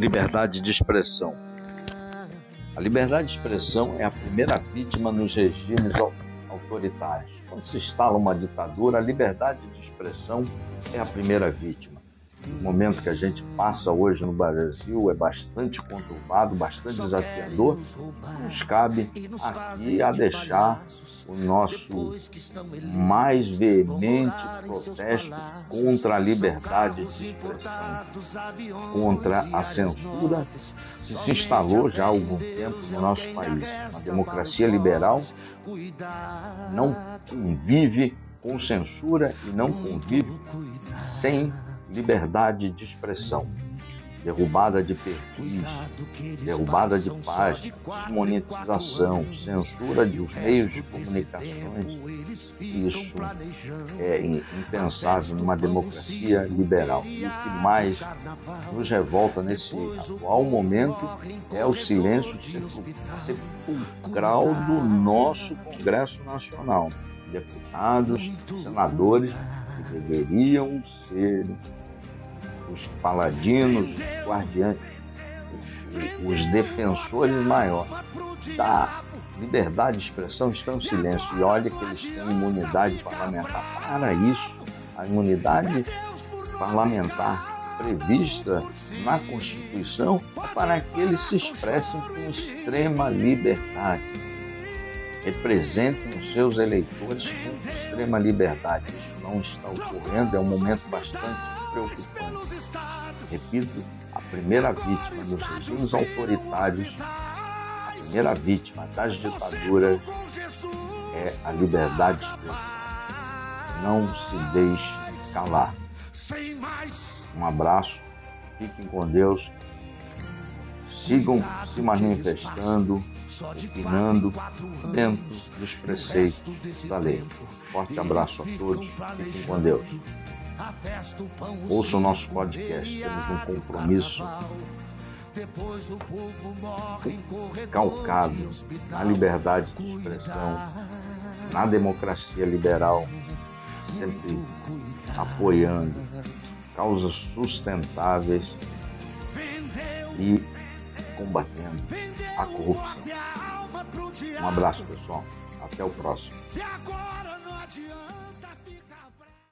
Liberdade de expressão. A liberdade de expressão é a primeira vítima nos regimes autoritários. Quando se instala uma ditadura, a liberdade de expressão é a primeira vítima. O momento que a gente passa hoje no Brasil é bastante conturbado, bastante desafiador. Nos cabe aqui a deixar o nosso mais veemente protesto contra a liberdade de expressão, contra a censura que se instalou já há algum tempo no nosso país. A democracia liberal não convive com censura e não convive sem liberdade de expressão derrubada de perfis, derrubada de páginas, monetização, censura dos meios de comunicações. Isso é impensável numa democracia liberal. E o que mais nos revolta nesse atual momento é o silêncio sepulcral do nosso Congresso Nacional. Deputados, senadores que deveriam ser os paladinos, os guardiães, os defensores maiores da liberdade de expressão estão em silêncio. E olha que eles têm imunidade parlamentar. Para isso, a imunidade parlamentar prevista na Constituição é para que eles se expressem com extrema liberdade, representem os seus eleitores com extrema liberdade. Isso não está ocorrendo, é um momento bastante preocupante. Repito, a primeira vítima dos regimes autoritários, a primeira vítima das ditaduras é a liberdade de expressão. Não se deixe calar. Um abraço, fiquem com Deus, sigam se manifestando, opinando dentro dos preceitos da lei. Forte abraço a todos, fiquem com Deus. Ouça o nosso podcast, temos um compromisso calcado na liberdade de expressão, na democracia liberal, sempre apoiando causas sustentáveis e combatendo a corrupção. Um abraço, pessoal. Até o próximo.